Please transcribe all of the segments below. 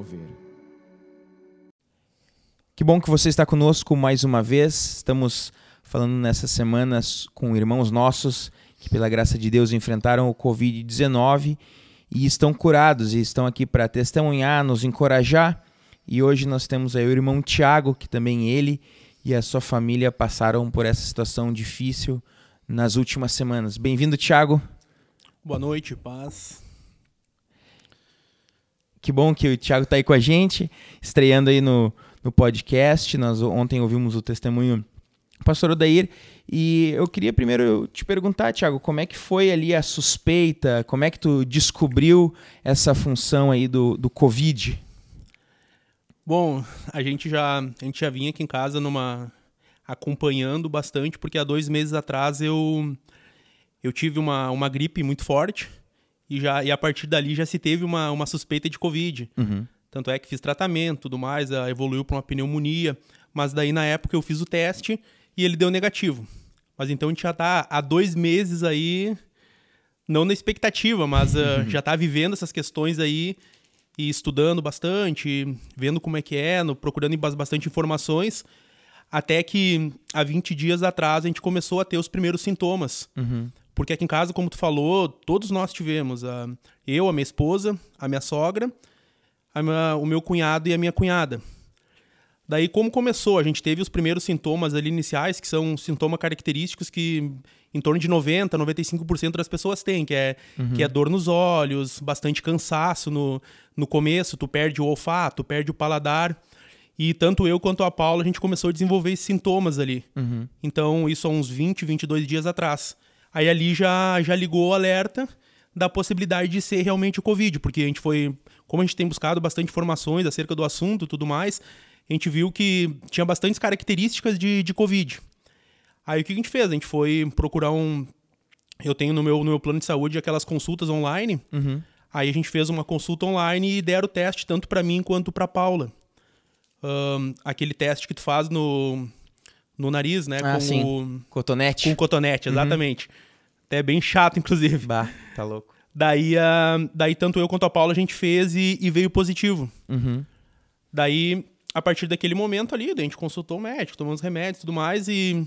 Mover. Que bom que você está conosco mais uma vez. Estamos falando nessas semanas com irmãos nossos que, pela graça de Deus, enfrentaram o Covid-19 e estão curados e estão aqui para testemunhar, nos encorajar. E hoje nós temos aí o irmão Tiago, que também ele e a sua família passaram por essa situação difícil nas últimas semanas. Bem-vindo, Tiago. Boa noite, paz. Que bom que o Tiago está aí com a gente, estreando aí no, no podcast. Nós ontem ouvimos o testemunho do pastor Odair. E eu queria primeiro te perguntar, Tiago, como é que foi ali a suspeita? Como é que tu descobriu essa função aí do, do Covid? Bom, a gente já a gente já vinha aqui em casa numa acompanhando bastante, porque há dois meses atrás eu eu tive uma, uma gripe muito forte e, já, e a partir dali já se teve uma, uma suspeita de Covid. Uhum. Tanto é que fiz tratamento tudo mais, evoluiu para uma pneumonia. Mas daí na época eu fiz o teste e ele deu negativo. Mas então a gente já está há dois meses aí, não na expectativa, mas uh, já está vivendo essas questões aí e estudando bastante, vendo como é que é, no, procurando bastante informações. Até que há 20 dias atrás a gente começou a ter os primeiros sintomas. Uhum. Porque aqui em casa, como tu falou, todos nós tivemos. Uh, eu, a minha esposa, a minha sogra, a minha, o meu cunhado e a minha cunhada. Daí, como começou? A gente teve os primeiros sintomas ali iniciais, que são sintomas característicos que em torno de 90%, 95% das pessoas têm, que é, uhum. que é dor nos olhos, bastante cansaço no, no começo, tu perde o olfato, perde o paladar. E tanto eu quanto a Paula, a gente começou a desenvolver esses sintomas ali. Uhum. Então, isso há uns 20, 22 dias atrás. Aí ali já, já ligou o alerta da possibilidade de ser realmente o Covid, porque a gente foi, como a gente tem buscado bastante informações acerca do assunto e tudo mais, a gente viu que tinha bastantes características de, de Covid. Aí o que a gente fez? A gente foi procurar um. Eu tenho no meu, no meu plano de saúde aquelas consultas online. Uhum. Aí a gente fez uma consulta online e deram o teste tanto para mim quanto para Paula. Um, aquele teste que tu faz no, no nariz, né? Ah, com sim. o Cotonete. com cotonete, exatamente. Até bem chato, inclusive. Bah, tá louco. Daí, uh, daí tanto eu quanto a Paula a gente fez e, e veio positivo. Uhum. Daí, a partir daquele momento ali, a gente consultou o médico, tomamos remédios e tudo mais e,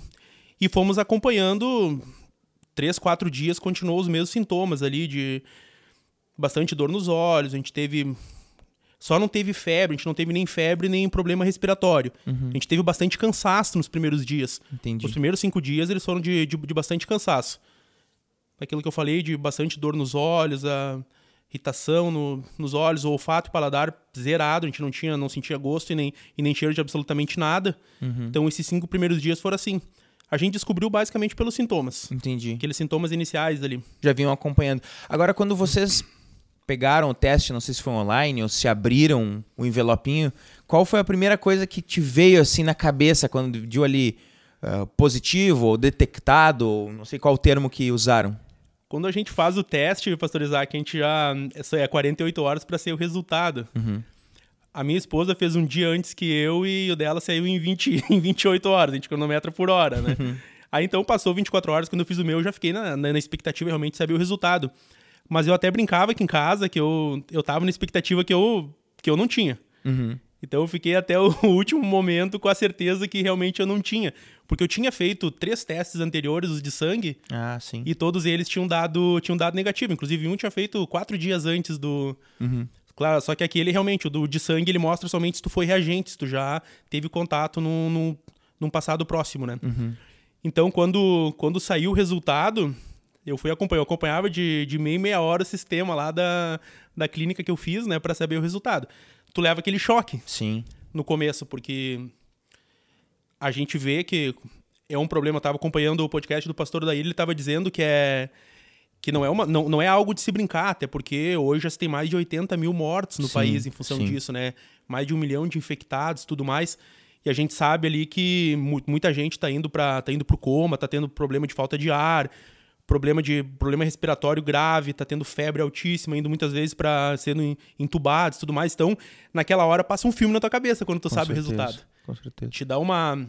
e fomos acompanhando três, quatro dias, continuou os mesmos sintomas ali de bastante dor nos olhos, a gente teve... Só não teve febre, a gente não teve nem febre nem problema respiratório. Uhum. A gente teve bastante cansaço nos primeiros dias. Entendi. Os primeiros cinco dias eles foram de, de, de bastante cansaço. Aquilo que eu falei de bastante dor nos olhos, a irritação no, nos olhos, o olfato e paladar zerado, a gente não tinha, não sentia gosto e nem, e nem cheiro de absolutamente nada. Uhum. Então esses cinco primeiros dias foram assim. A gente descobriu basicamente pelos sintomas. Entendi. Aqueles sintomas iniciais ali. Já vinham acompanhando. Agora, quando vocês pegaram o teste, não sei se foi online ou se abriram o envelopinho, qual foi a primeira coisa que te veio assim na cabeça quando viu ali uh, positivo ou detectado, ou não sei qual termo que usaram? Quando a gente faz o teste, pastor Isaac, a gente já. Isso é 48 horas para ser o resultado. Uhum. A minha esposa fez um dia antes que eu e o dela saiu em, 20, em 28 horas, a gente cronometra por hora, né? Uhum. Aí então passou 24 horas, quando eu fiz o meu, eu já fiquei na, na, na expectativa realmente de saber o resultado. Mas eu até brincava aqui em casa que eu, eu tava na expectativa que eu, que eu não tinha. Uhum. Então eu fiquei até o último momento com a certeza que realmente eu não tinha. Porque eu tinha feito três testes anteriores, os de sangue, Ah, sim. e todos eles tinham dado, tinham dado negativo. Inclusive, um tinha feito quatro dias antes do. Uhum. Claro, só que aquele realmente, o do, de sangue, ele mostra somente se tu foi reagente, se tu já teve contato no, no, num passado próximo, né? Uhum. Então, quando, quando saiu o resultado, eu fui acompanhar, eu acompanhava de, de meia meia hora o sistema lá da, da clínica que eu fiz, né, para saber o resultado. Tu leva aquele choque Sim. no começo, porque a gente vê que é um problema. Eu tava acompanhando o podcast do pastor daí, ele estava dizendo que é que não é, uma, não, não é algo de se brincar, até porque hoje já se tem mais de 80 mil mortos no Sim, país em função sim. disso, né? Mais de um milhão de infectados tudo mais. E a gente sabe ali que mu- muita gente está indo para tá indo pro coma, tá tendo problema de falta de ar, problema de problema respiratório grave, tá tendo febre altíssima, indo muitas vezes para sendo en- entubados, tudo mais. Então, naquela hora passa um filme na tua cabeça quando tu Com sabe certeza, o resultado. Com certeza. Te dá uma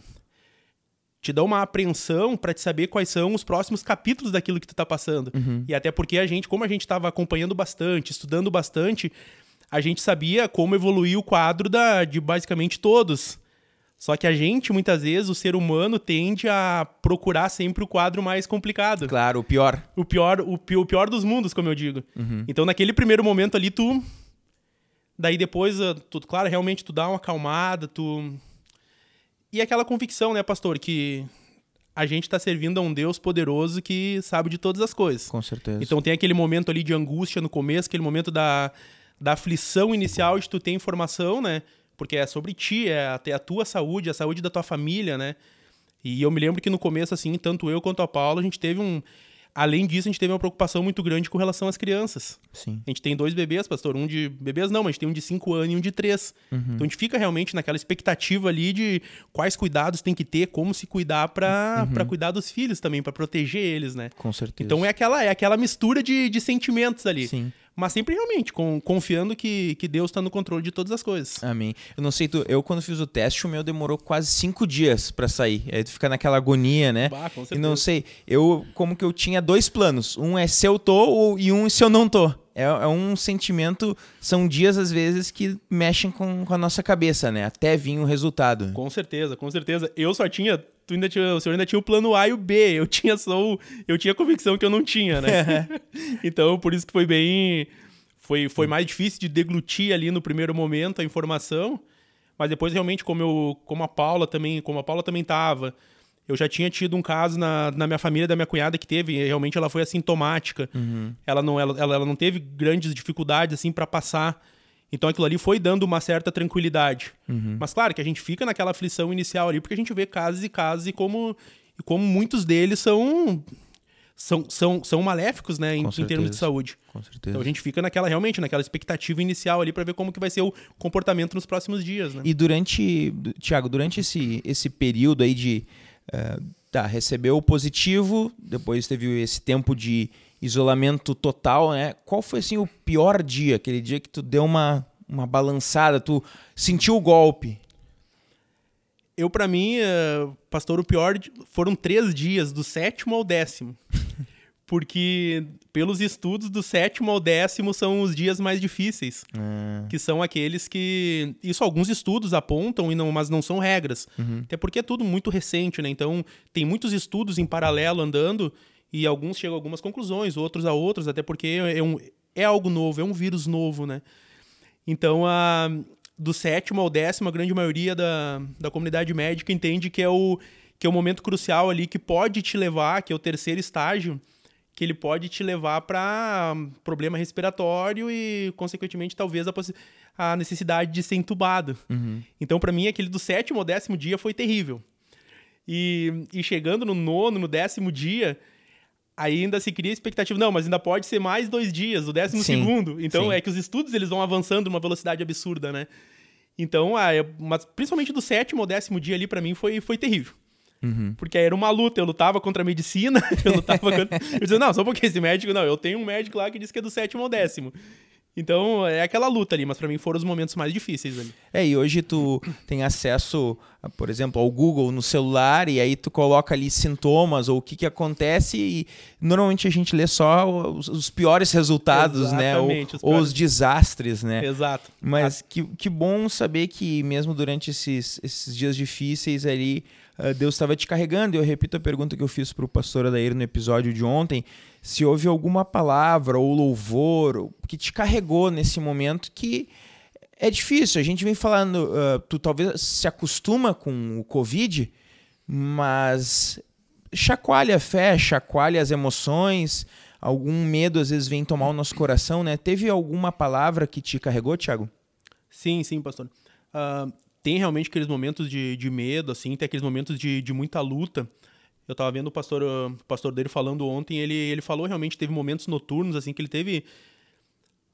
te dá uma apreensão para te saber quais são os próximos capítulos daquilo que tu tá passando. Uhum. E até porque a gente, como a gente estava acompanhando bastante, estudando bastante, a gente sabia como evoluir o quadro da, de basicamente todos. Só que a gente, muitas vezes, o ser humano tende a procurar sempre o quadro mais complicado. Claro, o pior. O pior, o, o pior dos mundos, como eu digo. Uhum. Então, naquele primeiro momento ali, tu. Daí depois, ah, tu, claro, realmente tu dá uma acalmada, tu. E aquela convicção, né, pastor, que a gente está servindo a um Deus poderoso que sabe de todas as coisas. Com certeza. Então tem aquele momento ali de angústia no começo, aquele momento da, da aflição inicial de tu ter informação, né? Porque é sobre ti, é até a tua saúde, a saúde da tua família, né? E eu me lembro que no começo, assim, tanto eu quanto a Paula, a gente teve um. Além disso, a gente teve uma preocupação muito grande com relação às crianças. Sim. A gente tem dois bebês, pastor. Um de. Bebês não, mas a gente tem um de 5 anos e um de 3. Uhum. Então a gente fica realmente naquela expectativa ali de quais cuidados tem que ter, como se cuidar para uhum. cuidar dos filhos também, para proteger eles, né? Com certeza. Então é aquela, é aquela mistura de, de sentimentos ali. Sim mas sempre realmente com, confiando que, que Deus está no controle de todas as coisas. Amém. Eu não sei, tu, eu quando fiz o teste, o meu demorou quase cinco dias para sair. Aí tu fica naquela agonia, né? Bah, com e não sei, eu como que eu tinha dois planos. Um é se eu tô e um se eu não tô. É, é um sentimento, são dias às vezes que mexem com, com a nossa cabeça, né? Até vir o resultado. Com certeza, com certeza. Eu só tinha tu ainda tinha, o senhor ainda tinha o plano A e o B. Eu tinha só o, eu tinha convicção que eu não tinha, né? então, por isso que foi bem foi, foi mais difícil de deglutir ali no primeiro momento a informação, mas depois realmente como eu, como a Paula também, como a Paula também tava, eu já tinha tido um caso na, na minha família da minha cunhada que teve, realmente ela foi assintomática. Uhum. Ela não ela, ela não teve grandes dificuldades assim para passar então aquilo ali foi dando uma certa tranquilidade. Uhum. Mas claro que a gente fica naquela aflição inicial ali, porque a gente vê casos e casos e como, e como muitos deles são, são, são, são maléficos, né, em, em, termos de saúde. Com certeza. Então a gente fica naquela, realmente, naquela expectativa inicial ali para ver como que vai ser o comportamento nos próximos dias, né? E durante, Tiago, durante esse, esse período aí de... Uh, tá, recebeu o positivo, depois teve esse tempo de isolamento total, né? Qual foi assim o pior dia, aquele dia que tu deu uma, uma balançada, tu sentiu o golpe? Eu, para mim, uh, pastor, o pior foram três dias, do sétimo ao décimo. Porque, pelos estudos, do sétimo ao décimo são os dias mais difíceis. Ah. Que são aqueles que. Isso alguns estudos apontam, e não, mas não são regras. Uhum. Até porque é tudo muito recente, né? Então, tem muitos estudos em paralelo andando e alguns chegam a algumas conclusões, outros a outros, até porque é, um, é algo novo, é um vírus novo, né? Então, a, do sétimo ao décimo, a grande maioria da, da comunidade médica entende que é, o, que é o momento crucial ali que pode te levar, que é o terceiro estágio, que ele pode te levar para problema respiratório e, consequentemente, talvez a, a necessidade de ser entubado. Uhum. Então, para mim, aquele do sétimo ao décimo dia foi terrível. E, e chegando no nono, no décimo dia, ainda se cria expectativa, não, mas ainda pode ser mais dois dias, o décimo sim, segundo. Então sim. é que os estudos eles vão avançando numa velocidade absurda, né? Então, ah, é, mas principalmente do sétimo ao décimo dia ali, para mim, foi, foi terrível. Uhum. Porque era uma luta, eu lutava contra a medicina, eu lutava contra... Eu dizia, não, só porque esse médico, não, eu tenho um médico lá que diz que é do sétimo ao décimo. Então, é aquela luta ali, mas para mim foram os momentos mais difíceis ali. É, e hoje tu tem acesso, por exemplo, ao Google no celular e aí tu coloca ali sintomas ou o que que acontece e normalmente a gente lê só os, os piores resultados, né? Exatamente, né? Ou os, ou os desastres, né? Exato. Mas que, que bom saber que mesmo durante esses, esses dias difíceis ali, uh, Deus estava te carregando. E eu repito a pergunta que eu fiz para o pastor Adair no episódio de ontem, se houve alguma palavra ou louvor que te carregou nesse momento que é difícil. A gente vem falando, uh, tu talvez se acostuma com o Covid, mas chacoalha a fé, chacoalha as emoções, algum medo às vezes vem tomar o nosso coração, né? Teve alguma palavra que te carregou, Thiago? Sim, sim, pastor. Uh, tem realmente aqueles momentos de, de medo, assim, tem aqueles momentos de, de muita luta. Eu tava vendo o pastor, o pastor dele falando ontem, ele, ele falou realmente teve momentos noturnos assim que ele teve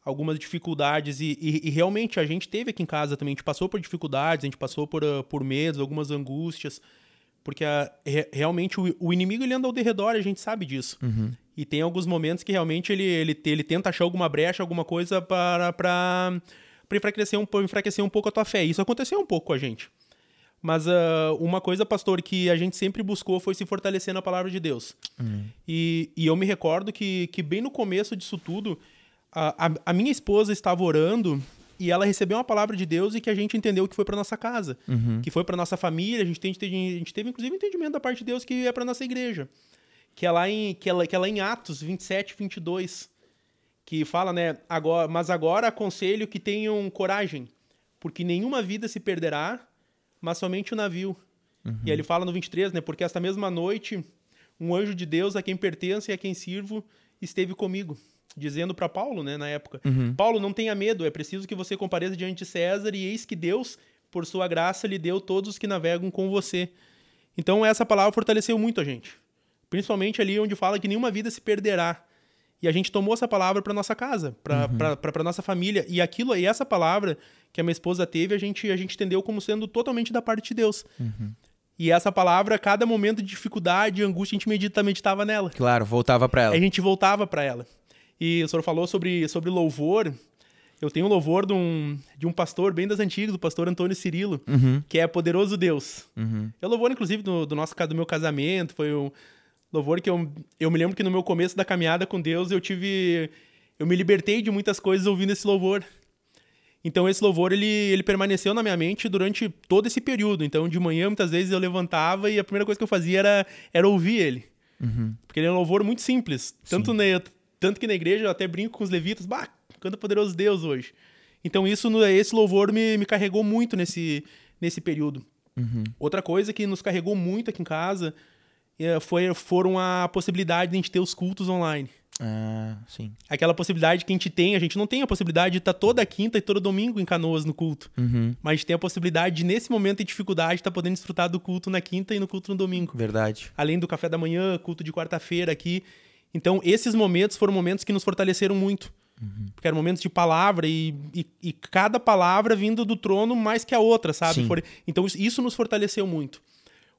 algumas dificuldades e, e, e, realmente a gente teve aqui em casa também, a gente passou por dificuldades, a gente passou por, uh, por medos, algumas angústias, porque a, re, realmente o, o, inimigo ele anda ao derredor, a gente sabe disso. Uhum. E tem alguns momentos que realmente ele, ele, ele tenta achar alguma brecha, alguma coisa para para enfraquecer um, enfraquecer um pouco a tua fé. Isso aconteceu um pouco com a gente. Mas uh, uma coisa, pastor, que a gente sempre buscou foi se fortalecer na palavra de Deus. Uhum. E, e eu me recordo que, que bem no começo disso tudo, a, a, a minha esposa estava orando e ela recebeu uma palavra de Deus e que a gente entendeu que foi para nossa casa, Uhum. que foi para nossa família. A gente, tem, a gente teve, inclusive, entendimento da parte de Deus que é para nossa igreja. Que é, lá em, que, é que é lá em Atos 27, 22, que fala, né? Agora, mas agora aconselho que tenham coragem, porque nenhuma vida se perderá, mas somente o navio. E aí ele fala no 23, né? Porque esta mesma noite, um anjo de Deus a quem pertenço e a quem sirvo esteve comigo, dizendo para Paulo, né, na época: Paulo, não tenha medo, é preciso que você compareça diante de César, e eis que Deus, por sua graça, lhe deu todos os que navegam com você. Então, essa palavra fortaleceu muito a gente. Principalmente ali onde fala que nenhuma vida se perderá. E a gente tomou essa palavra para nossa casa, para nossa família. E aquilo e essa palavra que a minha esposa teve, a gente, a gente entendeu como sendo totalmente da parte de Deus. E essa palavra, cada momento de dificuldade, angústia, a gente medita, meditava nela. Claro, voltava para ela. A gente voltava para ela. E o senhor falou sobre, sobre louvor. Eu tenho um louvor de um, de um pastor bem das antigas, do pastor Antônio Cirilo, Uhum. que é Poderoso Deus. Uhum. É louvor, inclusive, do, do nosso do meu casamento. Foi um louvor que eu, eu me lembro que no meu começo da caminhada com Deus eu tive. Eu me libertei de muitas coisas ouvindo esse louvor. Então esse louvor ele, ele permaneceu na minha mente durante todo esse período. Então de manhã muitas vezes eu levantava e a primeira coisa que eu fazia era, era ouvir ele. Uhum. Porque ele é um louvor muito simples. Tanto, na, tanto que na igreja eu até brinco com os levitas, bah, canta poderoso Deus hoje. Então isso, esse louvor me, me carregou muito nesse, nesse período. Uhum. Outra coisa que nos carregou muito aqui em casa eh, foi, foram a possibilidade de a gente ter os cultos online. Ah, sim. Aquela possibilidade que a gente tem, a gente não tem a possibilidade de estar toda quinta e todo domingo em Canoas no culto. Uhum. Mas a gente tem a possibilidade de, nesse momento de dificuldade, estar podendo desfrutar do culto na quinta e no culto no domingo Verdade. além do café da manhã, culto de quarta-feira aqui. Então, esses momentos foram momentos que nos fortaleceram muito. Porque eram momentos de palavra e, e, e cada palavra vindo do trono mais que a outra, sabe? For- então, isso, nos fortaleceu muito.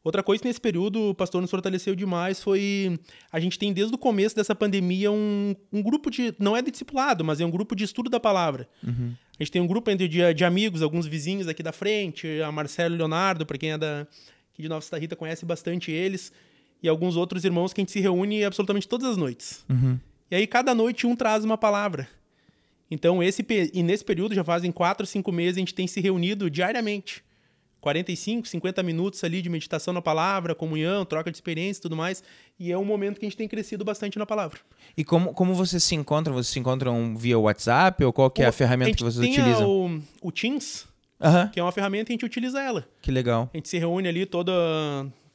Outra coisa que nesse período o pastor nos fortaleceu demais foi. A gente tem desde o começo dessa pandemia um, um grupo de. Não é de discipulado, mas é um grupo de estudo da palavra. A gente tem um grupo entre de, de amigos, alguns vizinhos aqui da frente, a Marcelo Leonardo, para quem é da, de Nova Santa Rita conhece bastante eles, e alguns outros irmãos que a gente se reúne absolutamente todas as noites. Uhum. E aí cada noite um traz uma palavra. Então, esse, e nesse período, já fazem quatro, cinco meses, a gente tem se reunido diariamente. 45, 50 minutos ali de meditação na palavra, comunhão, troca de experiência e tudo mais. E é um momento que a gente tem crescido bastante na palavra. E como, como vocês se encontram? Vocês se encontram via WhatsApp ou qual que é a Pô, ferramenta gente que vocês a- utilizam? O, o Teams, que é uma ferramenta e a gente utiliza ela. que legal. A gente se reúne ali toda,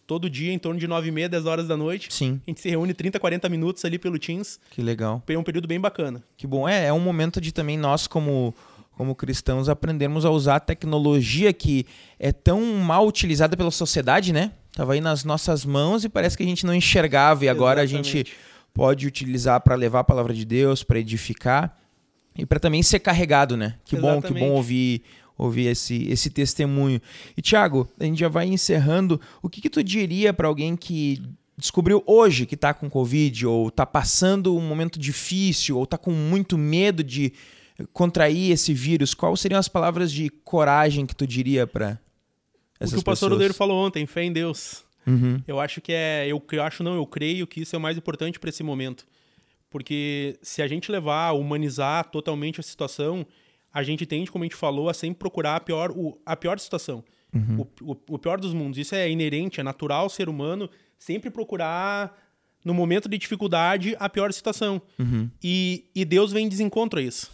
todo dia, em torno de 9 e meia, 10 horas da noite. Sim, A gente se reúne 30, 40 minutos ali pelo Teams. que legal. É um período bem bacana. Que bom. É, é um momento de também nós, como, como cristãos, aprendermos a usar a tecnologia que é tão mal utilizada pela sociedade, né? Tava aí nas nossas mãos e parece que a gente não enxergava e agora a gente Exatamente. pode utilizar para levar a palavra de Deus, para edificar e para também ser carregado, né? Que bom, que Exatamente. bom ouvir ouvir esse, esse testemunho. E Thiago, a gente já vai encerrando. O que, que tu diria para alguém que descobriu hoje que está com Covid ou está passando um momento difícil ou está com muito medo de contrair esse vírus? Quais seriam as palavras de coragem que tu diria para O essas que o pastor pessoas? Odeiro falou ontem, fé em Deus. Uhum. Eu acho que é. Eu, eu acho não, eu creio que isso é o mais importante para esse momento. Porque se a gente levar, humanizar totalmente a situação, a gente tende, como a gente falou, a sempre procurar a pior, o- a pior situação. O, o- o pior dos mundos. Isso é inerente, é natural ao ser humano sempre procurar, no momento de dificuldade, a pior situação. Uhum. E, e Deus vem em desencontro a isso.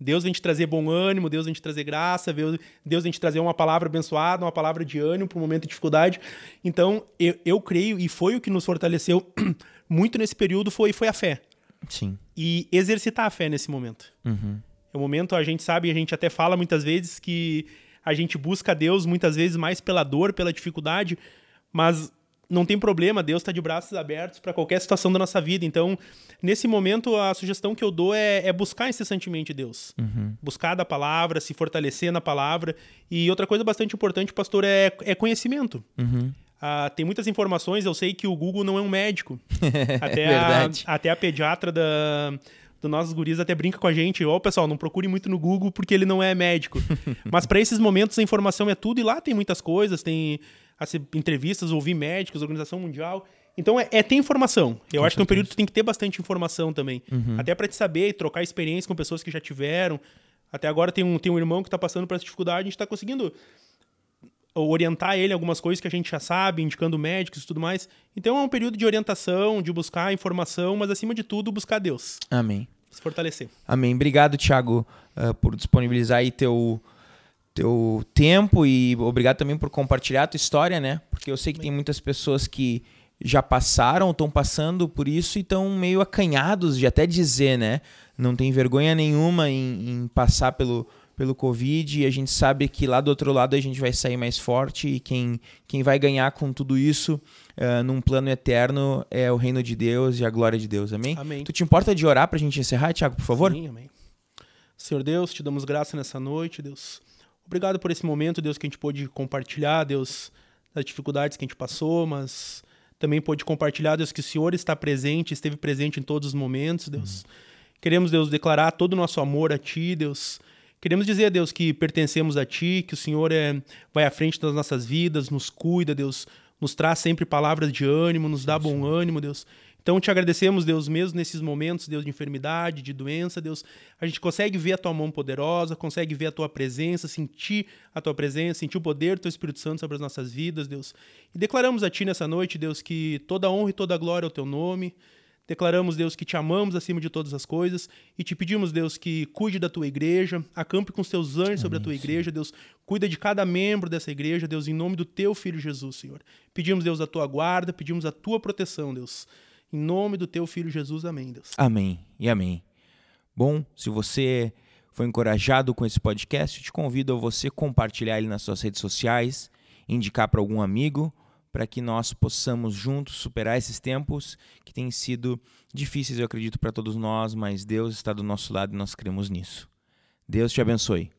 Deus vem te trazer bom ânimo, Deus vem te trazer graça, Deus Deus vem te trazer uma palavra abençoada, uma palavra de ânimo para um momento de dificuldade. Então, eu, eu creio, e foi o que nos fortaleceu muito nesse período, foi, foi a fé. Sim. E exercitar a fé nesse momento. Uhum. É um momento, a gente sabe, a gente até fala muitas vezes que a gente busca Deus muitas vezes mais pela dor, pela dificuldade, mas não tem problema, Deus está de braços abertos para qualquer situação da nossa vida. Então, nesse momento, a sugestão que eu dou é, é buscar incessantemente Deus. Uhum. Buscar da palavra, se fortalecer na palavra. E outra coisa bastante importante, pastor, é, é conhecimento. Uhum. Ah, tem muitas informações, eu sei que o Google não é um médico. Até. A, até a pediatra da, do nossos guris até brinca com a gente. Ó, pessoal, não procure muito no Google porque ele não é médico. Mas para esses momentos a informação é tudo e lá tem muitas coisas, tem as entrevistas, ouvir médicos, Organização Mundial. Então é, é ter informação. Eu Com acho que é um certeza. período que tu tem que ter bastante informação também. Uhum. Até para te saber e trocar experiência com pessoas que já tiveram. Até agora tem um, tem um irmão que está passando por essa dificuldade, a gente está conseguindo orientar ele algumas coisas que a gente já sabe, indicando médicos e tudo mais. Então é um período de orientação, de buscar informação, mas acima de tudo, buscar Deus. Amém. Se fortalecer. Amém. Obrigado, Thiago, uh, por disponibilizar aí teu, teu tempo e obrigado também por compartilhar a tua história, né? Porque eu sei que Amém. tem muitas pessoas que já passaram, estão passando por isso e estão meio acanhados de até dizer, né? Não tem vergonha nenhuma em, em passar pelo, pelo Covid e a gente sabe que lá do outro lado a gente vai sair mais forte e quem, quem vai ganhar com tudo isso uh, num plano eterno é o reino de Deus e a glória de Deus. Amém? Amém. Tu te importa de orar para a gente encerrar, Tiago, por favor? Sim, amém. Senhor Deus, te damos graça nessa noite, Deus. Obrigado por esse momento, Deus, que a gente pôde compartilhar, Deus, das dificuldades que a gente passou, mas também pôde compartilhar, Deus, que o Senhor está presente, esteve presente em todos os momentos, Deus. Uhum. Queremos, Deus, declarar todo o nosso amor a Ti, Deus. Queremos dizer a Deus que pertencemos a Ti, que o Senhor é, vai à frente das nossas vidas, nos cuida, Deus, nos traz sempre palavras de ânimo, nos dá bom ânimo, Deus. Então te agradecemos, Deus, mesmo nesses momentos, Deus, de enfermidade, de doença, Deus, a gente consegue ver a tua mão poderosa, consegue ver a tua presença, sentir a tua presença, sentir o poder do teu Espírito Santo sobre as nossas vidas, Deus. E declaramos a ti nessa noite, Deus, que toda honra e toda glória é o teu nome. Declaramos, Deus, que te amamos acima de todas as coisas e te pedimos, Deus, que cuide da tua igreja, acampe com os teus anjos sobre a tua igreja, Deus, cuida de cada membro dessa igreja, Deus, em nome do teu filho Jesus, Senhor. Pedimos, Deus, a tua guarda, pedimos a tua proteção, Deus. Em nome do teu filho Jesus, amém, Deus. Amém e amém. Bom, se você foi encorajado com esse podcast, eu te convido a você compartilhar ele nas suas redes sociais, indicar para algum amigo para que nós possamos juntos superar esses tempos que têm sido difíceis, eu acredito, para todos nós, mas Deus está do nosso lado e nós cremos nisso. Deus te abençoe.